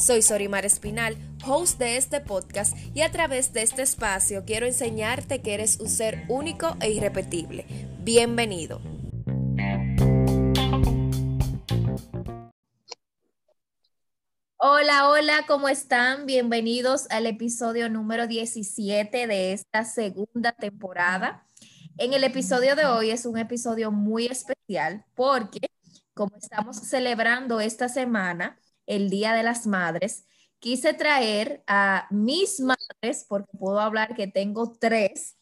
Soy Sorimar Espinal, host de este podcast y a través de este espacio quiero enseñarte que eres un ser único e irrepetible. Bienvenido. Hola, hola, ¿cómo están? Bienvenidos al episodio número 17 de esta segunda temporada. En el episodio de hoy es un episodio muy especial porque como estamos celebrando esta semana, el Día de las Madres, quise traer a mis madres, porque puedo hablar que tengo tres,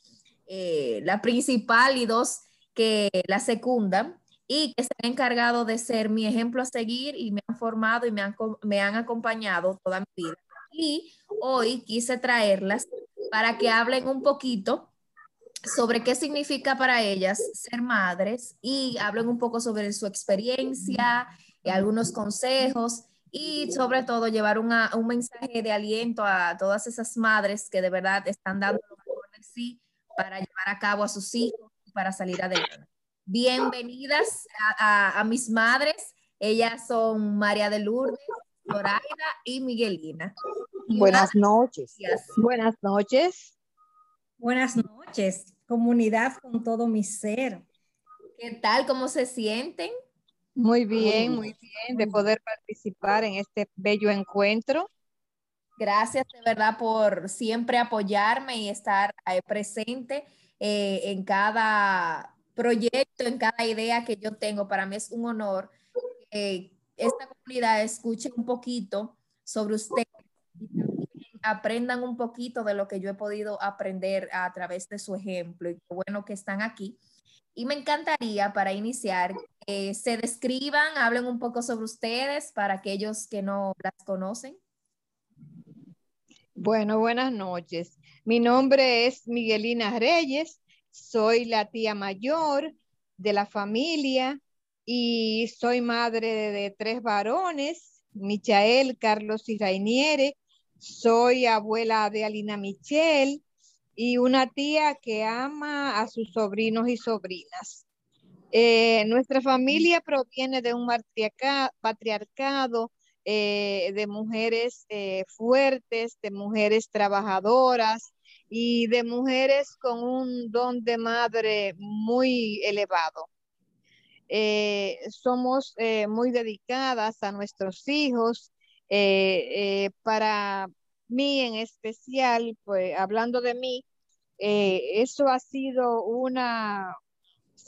eh, la principal y dos que la secundan, y que se han encargado de ser mi ejemplo a seguir y me han formado y me han, me han acompañado toda mi vida. Y hoy quise traerlas para que hablen un poquito sobre qué significa para ellas ser madres y hablen un poco sobre su experiencia, y algunos consejos y sobre todo llevar un mensaje de aliento a todas esas madres que de verdad están dando lo mejor de sí para llevar a cabo a sus hijos y para salir adelante. Bienvenidas a, mis madres. Ellas son María de Lourdes, Zoraida y Miguelina. Buenas noches. Buenas noches. Buenas noches, comunidad con todo mi ser. ¿Qué tal? ¿Cómo se sienten? Muy bien, muy bien de poder participar en este bello encuentro. Gracias de verdad por siempre apoyarme y estar presente eh, en cada proyecto, en cada idea que yo tengo. Para mí es un honor que esta comunidad escuche un poquito sobre ustedes y también aprendan un poquito de lo que yo he podido aprender a través de su ejemplo. Y qué bueno que están aquí. Y me encantaría para iniciar que se describan, hablen un poco sobre ustedes para aquellos que no las conocen. Bueno, buenas noches. Mi nombre es Miguelina Reyes, soy la tía mayor de la familia y soy madre de, tres varones, Michael, Carlos y Rainiere. Soy abuela de Alina Michel, y una tía que ama a sus sobrinos y sobrinas. Eh, nuestra familia proviene de un patriarcado eh, de mujeres eh, fuertes, de mujeres trabajadoras y de mujeres con un don de madre muy elevado. somos muy dedicadas a nuestros hijos. para mí en especial, pues hablando de mí, eso ha sido una,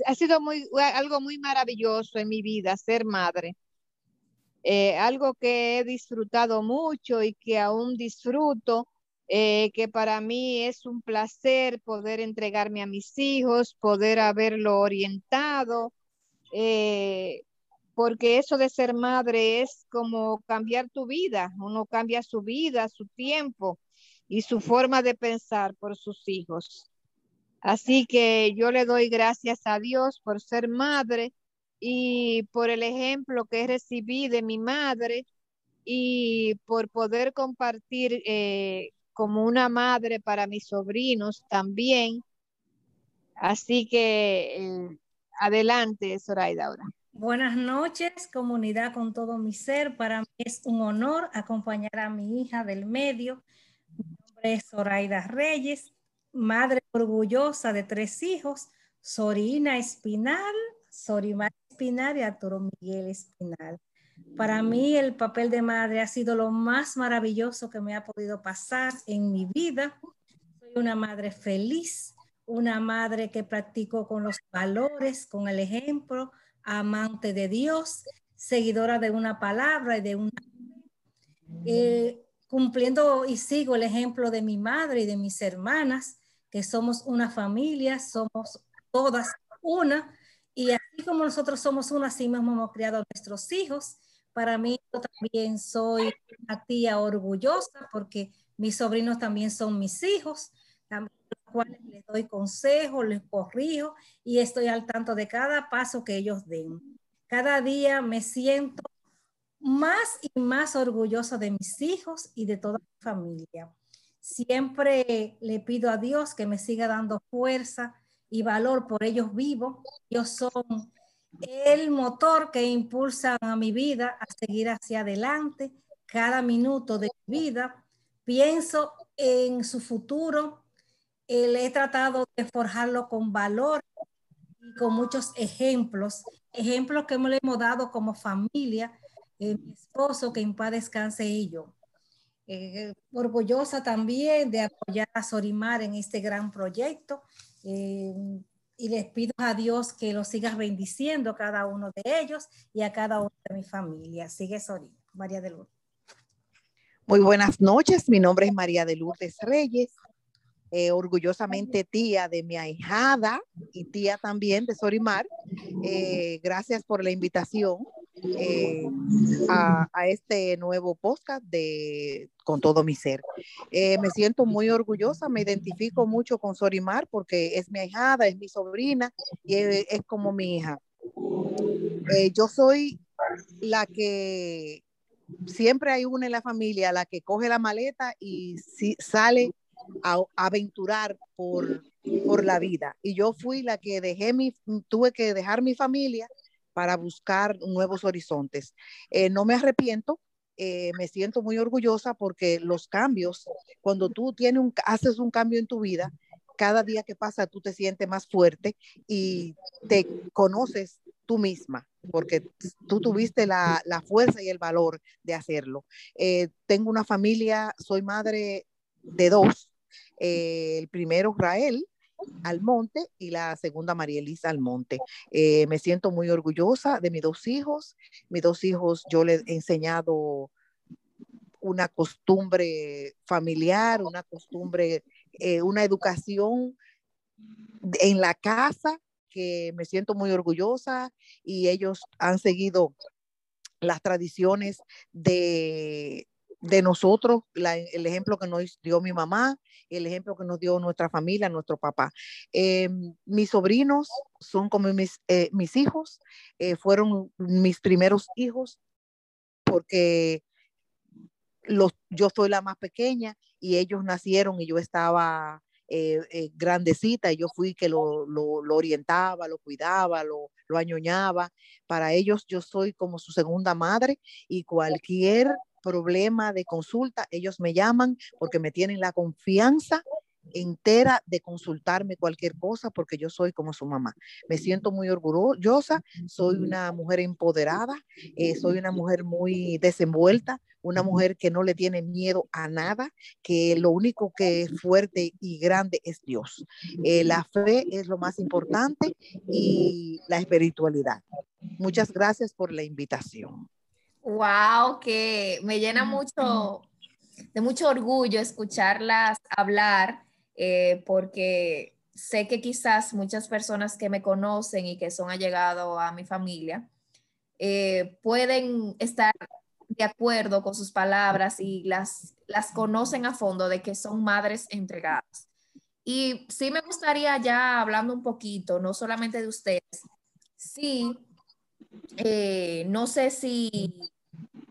ha sido muy, algo muy maravilloso en mi vida, ser madre. Eh, algo que he disfrutado mucho y que aún disfruto, eh, que para mí es un placer poder entregarme a mis hijos, poder haberlo orientado, porque eso de ser madre es como cambiar tu vida, uno cambia su vida, su tiempo y su forma de pensar por sus hijos. Así que yo le doy gracias a Dios por ser madre y por el ejemplo que recibí de mi madre y por poder compartir eh, como una madre para mis sobrinos también. Así que eh, adelante, Zoraida ahora. Buenas noches, comunidad con todo mi ser. Para mí es un honor acompañar a mi hija del medio. Mi nombre es Zoraida Reyes, madre orgullosa de tres hijos, Sorina Espinal, Sorimar Espinal y Arturo Miguel Espinal. Para mí el papel de madre ha sido lo más maravilloso que me ha podido pasar en mi vida. Soy una madre feliz, una madre que practico con los valores, con el ejemplo, amante de Dios, seguidora de una palabra y de una... Eh, cumpliendo y sigo el ejemplo de mi madre y de mis hermanas, que somos una familia, somos todas una, y así como nosotros somos una, así mismo hemos criado nuestros hijos. Para mí, yo también soy una tía orgullosa porque mis sobrinos también son mis hijos, también los cuales les doy consejos, les corrijo y estoy al tanto de cada paso que ellos den. Cada día me siento más y más orgullosa de mis hijos y de toda mi familia. Siempre le pido a Dios que me siga dando fuerza y valor por ellos vivos. Ellos son el motor que impulsa a mi vida a seguir hacia adelante. Cada minuto de mi vida pienso en su futuro. Le he tratado de forjarlo con valor y con muchos ejemplos, ejemplos que le hemos dado como familia, eh, mi esposo, que en paz descanse. Eh, orgullosa también de apoyar a Sorimar en este gran proyecto. Eh, y les pido a Dios que los sigas bendiciendo a cada uno de ellos y a cada uno de mi familia. Sigue Sorimar, María de Lourdes. Muy buenas noches, mi nombre es María de Lourdes Reyes, eh, orgullosamente tía de mi ahijada y tía también de Sorimar. gracias por la invitación eh, a, este nuevo podcast de Con todo mi ser. Eh, me siento muy orgullosa, me identifico mucho con Sorimar porque es mi ahijada, es mi sobrina y es, como mi hija. Eh, yo soy la que siempre hay una en la familia, la que coge la maleta y si, sale a, a aventurar por, por la vida. Y yo fui la que dejé mi, tuve que dejar mi familia para buscar nuevos horizontes. Eh, no me arrepiento, eh, me siento muy orgullosa porque los cambios, cuando tú tienes un, haces un cambio en tu vida, cada día que pasa tú te sientes más fuerte y te conoces tú misma, porque tú tuviste la, fuerza y el valor de hacerlo. Eh, tengo una familia, soy madre de dos. el primero, Rael, Almonte y la segunda María Elisa Almonte. Eh, me siento muy orgullosa de mis dos hijos. Mis dos hijos yo les he enseñado una costumbre familiar, una costumbre, eh, una educación en la casa que me siento muy orgullosa y ellos han seguido las tradiciones de, de nosotros, el ejemplo que nos dio mi mamá, el ejemplo que nos dio nuestra familia, nuestro papá. Eh, mis sobrinos son como mis, eh, mis hijos, eh, fueron mis primeros hijos porque los, yo soy la más pequeña y ellos nacieron y yo estaba grandecita y yo fui que lo, lo, lo orientaba, lo cuidaba, lo, lo añoñaba. Para ellos yo soy como su segunda madre y cualquier problema de consulta, ellos me llaman porque me tienen la confianza entera de consultarme cualquier cosa porque yo soy como su mamá. Me siento muy orgullosa, soy una mujer empoderada, eh, soy una mujer muy desenvuelta, una mujer que no le tiene miedo a nada, que lo único que es fuerte y grande es Dios. Eh, la fe es lo más importante y la espiritualidad. Muchas gracias por la invitación. Wow, que me llena mucho de mucho orgullo escucharlas hablar, eh, porque sé que quizás muchas personas que me conocen y que son allegados a mi familia eh, pueden estar de acuerdo con sus palabras y las, las conocen a fondo de que son madres entregadas. Y sí me gustaría ya hablando un poquito, no solamente de ustedes, sí eh, no sé si,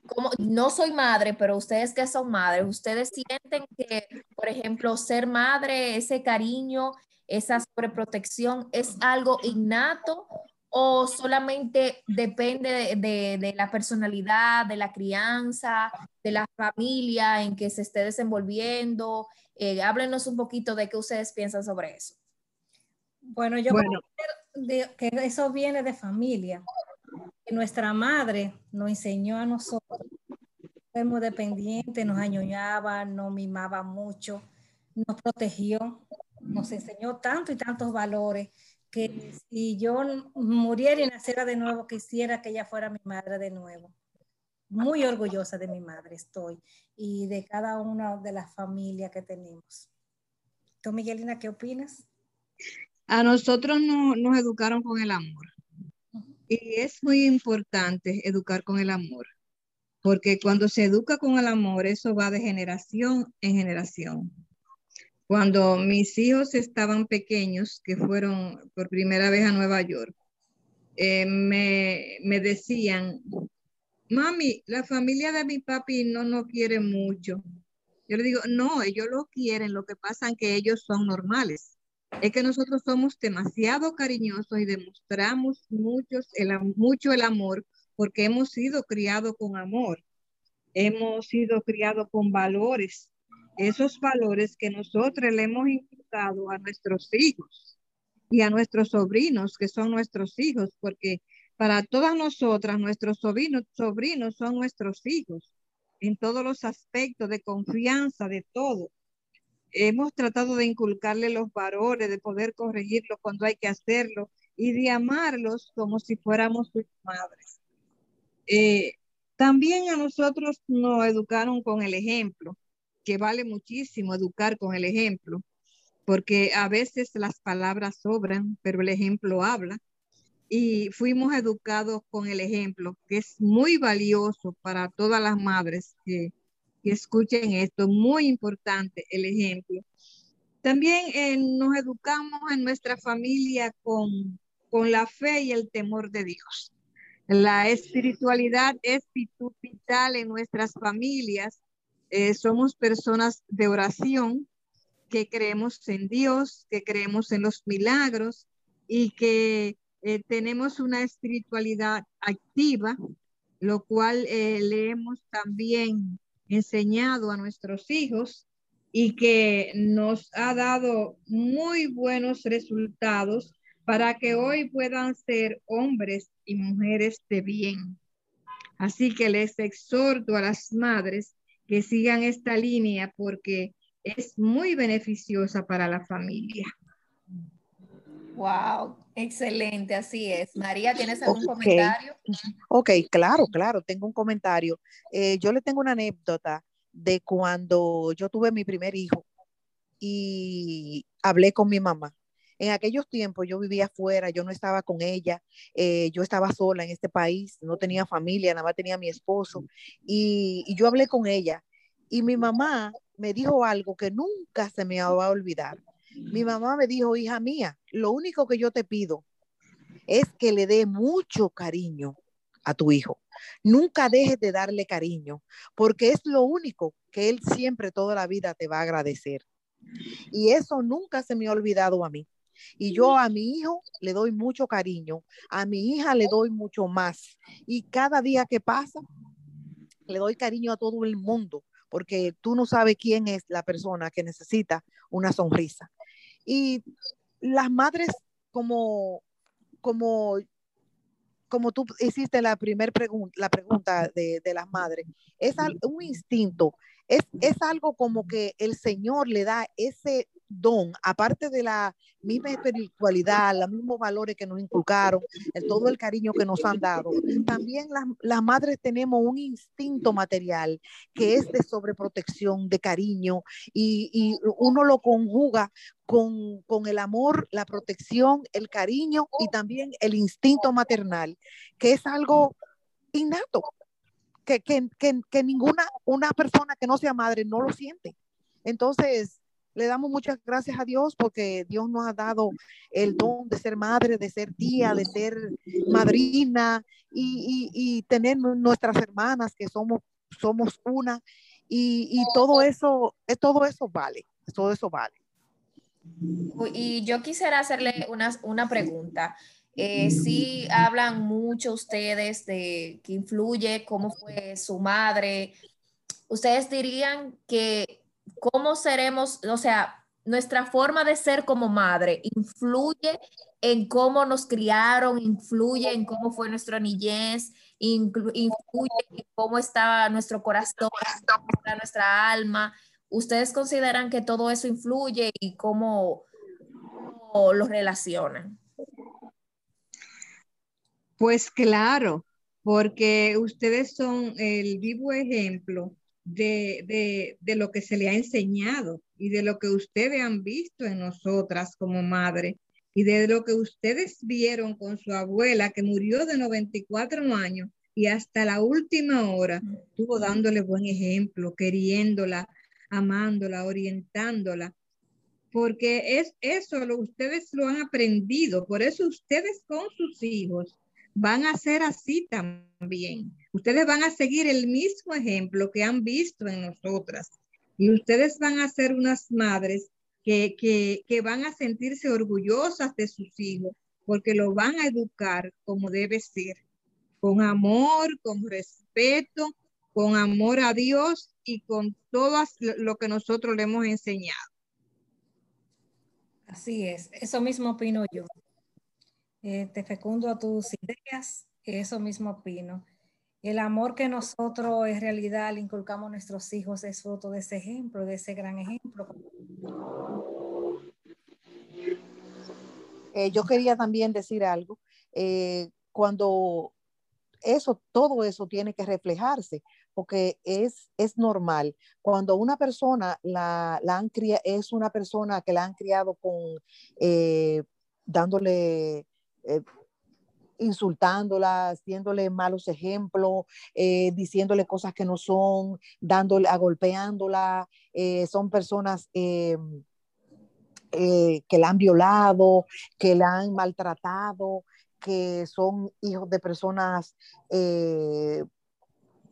como, no soy madre, pero ustedes que son madres, ustedes sienten que, por ejemplo, ser madre, ese cariño, esa sobreprotección, es algo innato o solamente depende de, de, la personalidad, de la crianza, de la familia en que se esté desenvolviendo. Eh, háblenos un poquito de qué ustedes piensan sobre eso. Bueno, yo bueno. creo que eso viene de familia nuestra madre nos enseñó a nosotros, fuimos dependientes, nos añoñaba, nos mimaba mucho, nos protegió, nos enseñó tanto y tantos valores que si yo muriera y naciera de nuevo, quisiera que ella fuera mi madre de nuevo. Muy orgullosa de mi madre estoy y de cada una de las familias que tenemos. ¿Tú, Miguelina, qué opinas? A nosotros no, nos educaron con el amor. Y es muy importante educar con el amor. porque cuando se educa con el amor, eso va de generación en generación. Cuando mis hijos estaban pequeños, que fueron por primera vez a Nueva York, eh, me, me, decían, mami, la familia de mi papi no nos quiere mucho. Yo le digo, no, ellos lo quieren, lo que pasa es que ellos son normales. Es que nosotros somos demasiado cariñosos y demostramos muchos el, mucho el amor porque hemos sido criados con amor, hemos sido criados con valores, esos valores que nosotros le hemos inculcado a nuestros hijos y a nuestros sobrinos, que son nuestros hijos, porque para todas nosotras, nuestros sobrinos, sobrinos son nuestros hijos en todos los aspectos de confianza, de todo. Hemos tratado de inculcarle los valores, de poder corregirlos cuando hay que hacerlo y de amarlos como si fuéramos sus madres. Eh, también a nosotros nos educaron con el ejemplo, que vale muchísimo educar con el ejemplo, porque a veces las palabras sobran, pero el ejemplo habla. Y fuimos educados con el ejemplo, que es muy valioso para todas las madres que, escuchen esto, muy importante el ejemplo. También eh, nos educamos en nuestra familia con, con la fe y el temor de Dios. La espiritualidad es vital en nuestras familias. Eh, somos personas de oración que creemos en Dios, que creemos en los milagros y que eh, tenemos una espiritualidad activa, lo cual le hemos también enseñado a nuestros hijos y que nos ha dado muy buenos resultados para que hoy puedan ser hombres y mujeres de bien. Así que les exhorto a las madres que sigan esta línea porque es muy beneficiosa para la familia. Wow, excelente, así es. María, ¿tienes algún comentario? Ok, claro, claro, tengo un comentario. Eh, yo le tengo una anécdota de cuando yo tuve mi primer hijo y hablé con mi mamá. En aquellos tiempos yo vivía afuera, yo no estaba con ella, eh, yo estaba sola en este país, no tenía familia, nada más tenía mi esposo y, y yo hablé con ella y mi mamá me dijo algo que nunca se me va a olvidar. Mi mamá me dijo, hija mía, lo único que yo te pido es que le dé mucho cariño a tu hijo. Nunca dejes de darle cariño, porque es lo único que él siempre toda la vida te va a agradecer. Y eso nunca se me ha olvidado a mí. Y yo a mi hijo le doy mucho cariño, a mi hija le doy mucho más. Y cada día que pasa, le doy cariño a todo el mundo, porque tú no sabes quién es la persona que necesita una sonrisa. Y las madres, como, como, como tú hiciste la primera pregunta, la pregunta de, de, las madres, es un instinto, es, es algo como que el Señor le da ese don, aparte de la misma espiritualidad, los mismos valores que nos inculcaron, todo el cariño que nos han dado, también las, las, madres tenemos un instinto material que es de sobreprotección, de cariño, y, y uno lo conjuga con, con, el amor, la protección, el cariño y también el instinto maternal, que es algo innato, que, que, que, que ninguna una persona que no sea madre no lo siente. Entonces, le damos muchas gracias a Dios porque Dios nos ha dado el don de ser madre, de ser tía, de ser madrina y, tener nuestras hermanas que somos, somos una y, todo eso, todo eso vale, todo eso vale. Y yo quisiera hacerle una, una pregunta. Eh, sí hablan mucho ustedes de que influye cómo fue su madre. ¿Ustedes dirían que cómo seremos, o sea, nuestra forma de ser como madre influye en cómo nos criaron, influye en cómo fue nuestra niñez, influye en cómo está nuestro corazón, nuestra alma. ¿Ustedes consideran que todo eso influye y cómo lo relacionan? Pues claro, porque ustedes son el vivo ejemplo de, lo que se le ha enseñado y de lo que ustedes han visto en nosotras como madre y de lo que ustedes vieron con su abuela que murió de 94 años y hasta la última hora estuvo dándole buen ejemplo, queriéndola, amándola, orientándola, porque es eso, lo, ustedes lo han aprendido, por eso ustedes con sus hijos van a ser así también. Ustedes van a seguir el mismo ejemplo que han visto en nosotras y ustedes van a ser unas madres que, que, que van a sentirse orgullosas de sus hijos porque lo van a educar como debe ser, con amor, con respeto, con amor a Dios y con todo lo que nosotros le hemos enseñado. Así es, eso mismo opino yo. Eh, te fecundo a tus ideas, eso mismo opino. El amor que nosotros en realidad le inculcamos a nuestros hijos es fruto de ese ejemplo, de ese gran ejemplo. Eh, yo quería también decir algo. Eh, cuando eso, todo eso tiene que reflejarse, porque es, es normal. Cuando una persona la, la han criado, es una persona que la han criado con, eh, dándole, eh, insultándola, haciéndole malos ejemplos, eh, diciéndole cosas que no son, dándole, agolpeándola, son personas que la han violado, que la han maltratado, que son hijos de personas, eh,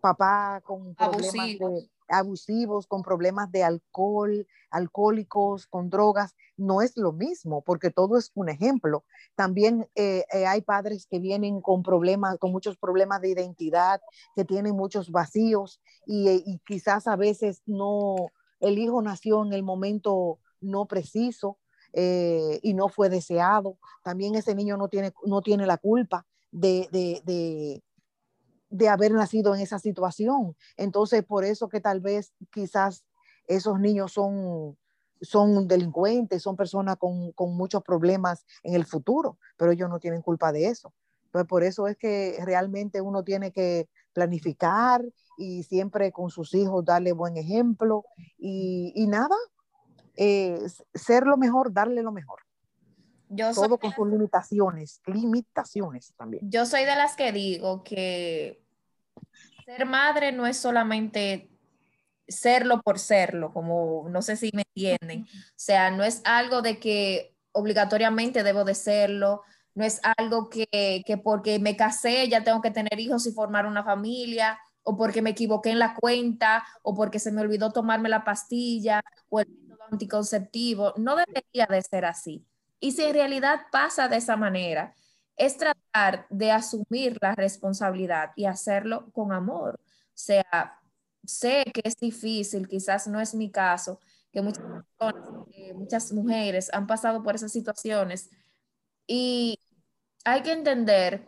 papá con problemas de, abusivos, con problemas de alcohol, alcohólicos, con drogas, no es lo mismo, porque todo es un ejemplo. También eh, eh, hay padres que vienen con problemas, con muchos problemas de identidad, que tienen muchos vacíos y, y quizás a veces no, el hijo nació en el momento no preciso eh, y no fue deseado. También ese niño no tiene, no tiene la culpa de, haber nacido en esa situación. Entonces, por eso que tal vez quizás esos niños son, son delincuentes, son personas con, con muchos problemas en el futuro, pero ellos no tienen culpa de eso. Entonces, por eso es que realmente uno tiene que planificar y siempre con sus hijos darle buen ejemplo y, y nada, eh, ser lo mejor, darle lo mejor. Yo Todo con sus limitaciones, limitaciones también. Yo soy de las que digo que ser madre no es solamente serlo por serlo, como no sé si me entienden. O sea, no es algo de que obligatoriamente debo de serlo, no es algo que, que porque me casé ya tengo que tener hijos y formar una familia, o porque me equivoqué en la cuenta, o porque se me olvidó tomarme la pastilla, o el anticonceptivo, no debería de ser así. Y si en realidad pasa de esa manera, es tratar de asumir la responsabilidad y hacerlo con amor. O sea, sé que es difícil, quizás no es mi caso, que muchas muchas mujeres han pasado por esas situaciones y hay que entender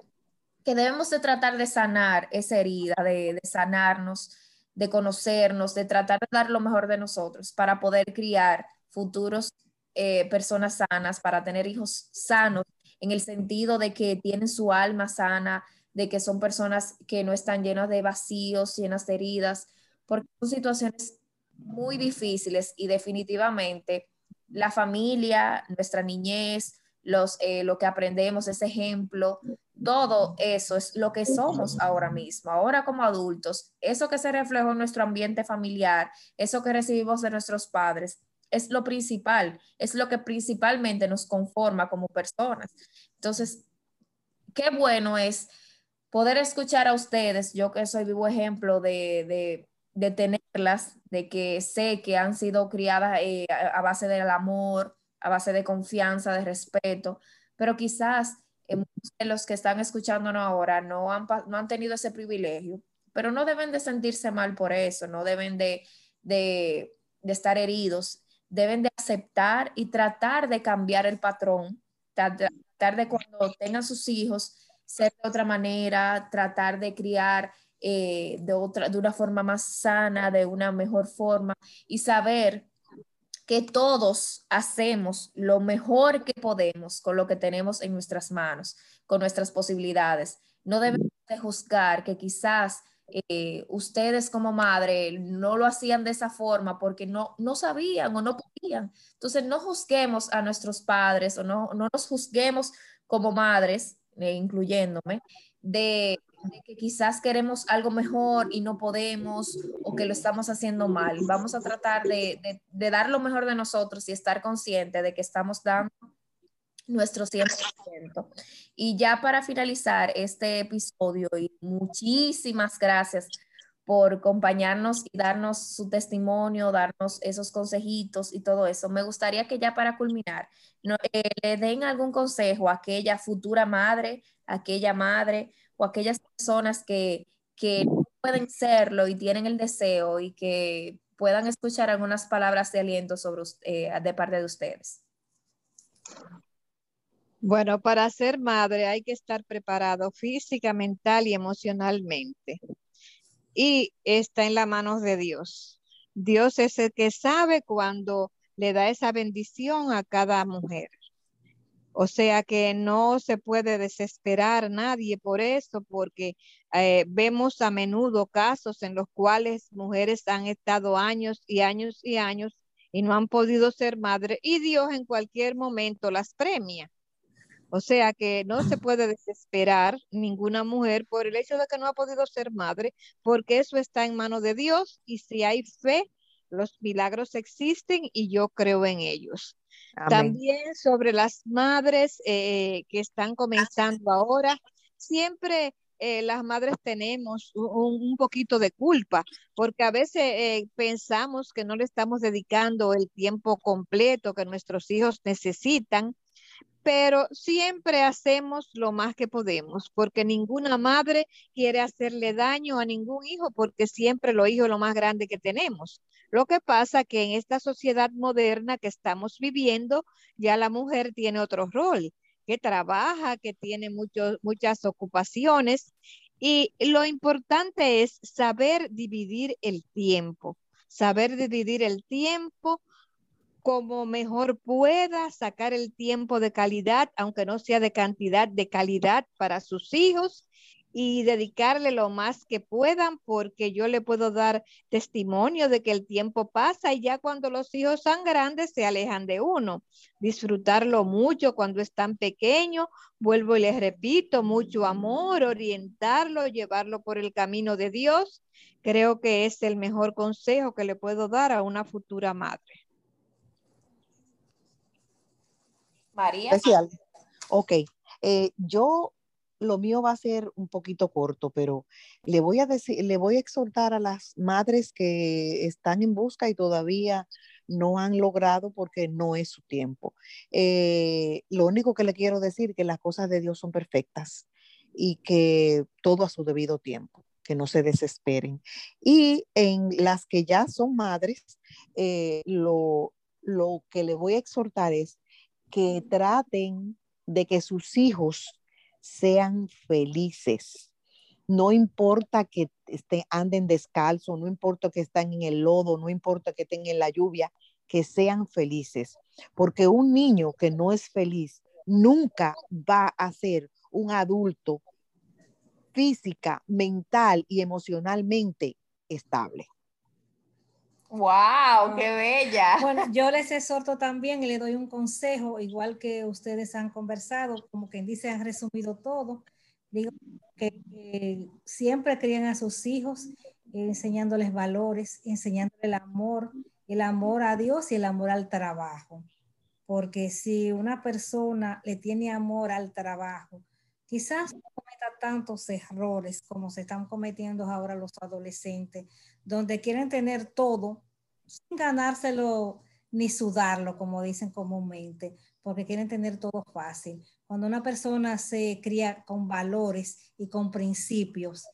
que debemos de tratar de sanar esa herida, de, de sanarnos de conocernos, de tratar de dar lo mejor de nosotros para poder criar futuros eh, personas sanas, para tener hijos sanos, en el sentido de que tienen su alma sana, de que son personas que no están llenas de vacíos, llenas de heridas, porque son situaciones muy difíciles y definitivamente la familia, nuestra niñez, los, eh, lo que aprendemos, ese ejemplo, todo eso es lo que somos ahora mismo, ahora como adultos, eso que se reflejó en nuestro ambiente familiar, eso que recibimos de nuestros padres, es lo principal, es lo que principalmente nos conforma como personas. Entonces, qué bueno es poder escuchar a ustedes, yo que soy vivo ejemplo de, de, tenerlas, de que sé que han sido criadas eh, a base del amor, a base de confianza, de respeto, pero quizás los que están escuchándonos ahora no han, no han tenido ese privilegio, pero no deben de sentirse mal por eso, no deben de, de, de estar heridos, deben de aceptar y tratar de cambiar el patrón, tratar de cuando tengan sus hijos ser de otra manera, tratar de criar eh, de, otra, de una forma más sana, de una mejor forma y saber que todos hacemos lo mejor que podemos con lo que tenemos en nuestras manos, con nuestras posibilidades. No debemos de juzgar que quizás eh, ustedes como madre no lo hacían de esa forma porque no, no sabían o no podían. Entonces no juzguemos a nuestros padres o no, no nos juzguemos como madres, eh, incluyéndome, de de que quizás queremos algo mejor y no podemos o que lo estamos haciendo mal. Vamos a tratar de, de, dar lo mejor de nosotros y estar consciente de que estamos dando nuestro 100%. Y ya para finalizar este episodio, y muchísimas gracias por acompañarnos y darnos su testimonio, darnos esos consejitos y todo eso. Me gustaría que ya para culminar, eh, le den algún consejo a aquella futura madre, aquella madre o aquellas personas que, que pueden serlo y tienen el deseo y que puedan escuchar algunas palabras de aliento sobre, eh, de parte de ustedes. Bueno, para ser madre hay que estar preparado física, mental y emocionalmente. Y está en las manos de Dios. Dios es el que sabe cuando le da esa bendición a cada mujer. O sea que no se puede desesperar nadie por eso, porque eh, vemos a menudo casos en los cuales mujeres han estado años y años y años y no han podido ser madre y Dios en cualquier momento las premia. O sea que no se puede desesperar ninguna mujer por el hecho de que no ha podido ser madre, porque eso está en manos de Dios y si hay fe, los milagros existen y yo creo en ellos. También sobre las madres eh, que están comenzando ahora, siempre eh, las madres tenemos un, poquito de culpa, porque a veces eh, pensamos que no le estamos dedicando el tiempo completo que nuestros hijos necesitan pero siempre hacemos lo más que podemos, porque ninguna madre quiere hacerle daño a ningún hijo, porque siempre lo hijo es lo más grande que tenemos. Lo que pasa que en esta sociedad moderna que estamos viviendo, ya la mujer tiene otro rol, que trabaja, que tiene muchas ocupaciones, y lo importante es saber dividir el tiempo, saber dividir el tiempo como mejor pueda, sacar el tiempo de calidad, aunque no sea de cantidad, de calidad para sus hijos y dedicarle lo más que puedan, porque yo le puedo dar testimonio de que el tiempo pasa y ya cuando los hijos son grandes se alejan de uno. Disfrutarlo mucho cuando están pequeños, vuelvo y les repito, mucho amor, orientarlo, llevarlo por el camino de Dios. Creo que es el mejor consejo que le puedo dar a una futura madre. María. Ok, eh, yo lo mío va a ser un poquito corto, pero le voy a decir, le voy a exhortar a las madres que están en busca y todavía no han logrado porque no es su tiempo. Eh, lo único que le quiero decir es que las cosas de Dios son perfectas y que todo a su debido tiempo, que no se desesperen. Y en las que ya son madres, eh, lo, lo que le voy a exhortar es que traten de que sus hijos sean felices. No importa que estén, anden descalzo, no importa que estén en el lodo, no importa que estén en la lluvia, que sean felices. Porque un niño que no es feliz nunca va a ser un adulto física, mental y emocionalmente estable. ¡Wow! ¡Qué bella! Bueno, yo les exhorto también y le doy un consejo, igual que ustedes han conversado, como quien dice, han resumido todo. Digo que, siempre crían a sus hijos enseñándoles valores, enseñándoles el amor, el amor a Dios y el amor al trabajo. Porque si una persona le tiene amor al trabajo, quizás no cometa tantos errores como se están cometiendo ahora los adolescentes, donde quieren tener todo sin ganárselo ni sudarlo, como dicen comúnmente, porque quieren tener todo fácil. Cuando una persona se cría con valores y con principios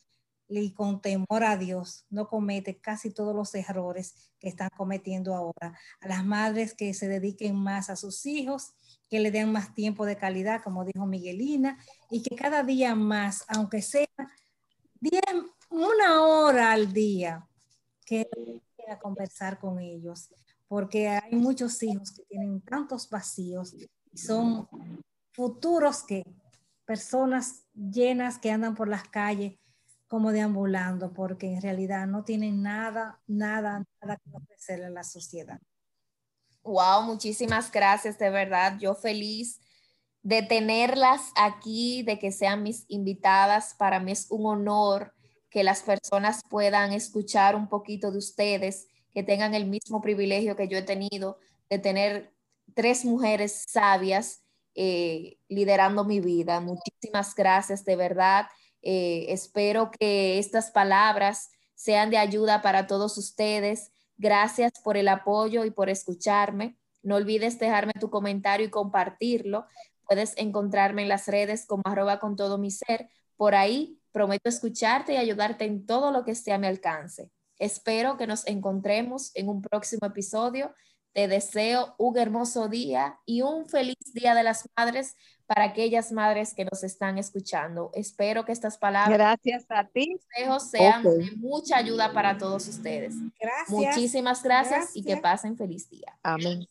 y con temor a Dios, no comete casi todos los errores que están cometiendo ahora. A las madres que se dediquen más a sus hijos, que le den más tiempo de calidad, como dijo Miguelina, y que cada día más, aunque sea una hora al día, que a conversar con ellos, porque hay muchos hijos que tienen tantos vacíos y son futuros que personas llenas que andan por las calles como deambulando, porque en realidad no tienen nada, nada, nada que ofrecerle a la sociedad. Wow, muchísimas gracias, de verdad. Yo feliz de tenerlas aquí, de que sean mis invitadas. Para mí es un honor que las personas puedan escuchar un poquito de ustedes, que tengan el mismo privilegio que yo he tenido de tener tres mujeres sabias eh, liderando mi vida. Muchísimas gracias, de verdad. Eh, espero que estas palabras sean de ayuda para todos ustedes. Gracias por el apoyo y por escucharme. No olvides dejarme tu comentario y compartirlo. Puedes encontrarme en las redes como arroba con todo mi ser. Por ahí prometo escucharte y ayudarte en todo lo que esté a mi alcance. Espero que nos encontremos en un próximo episodio te deseo un hermoso día y un feliz Día de las Madres para aquellas madres que nos están escuchando. Espero que estas palabras Gracias a ti. sean de mucha ayuda para todos ustedes. Gracias. Muchísimas gracias, y que pasen feliz día. Amén.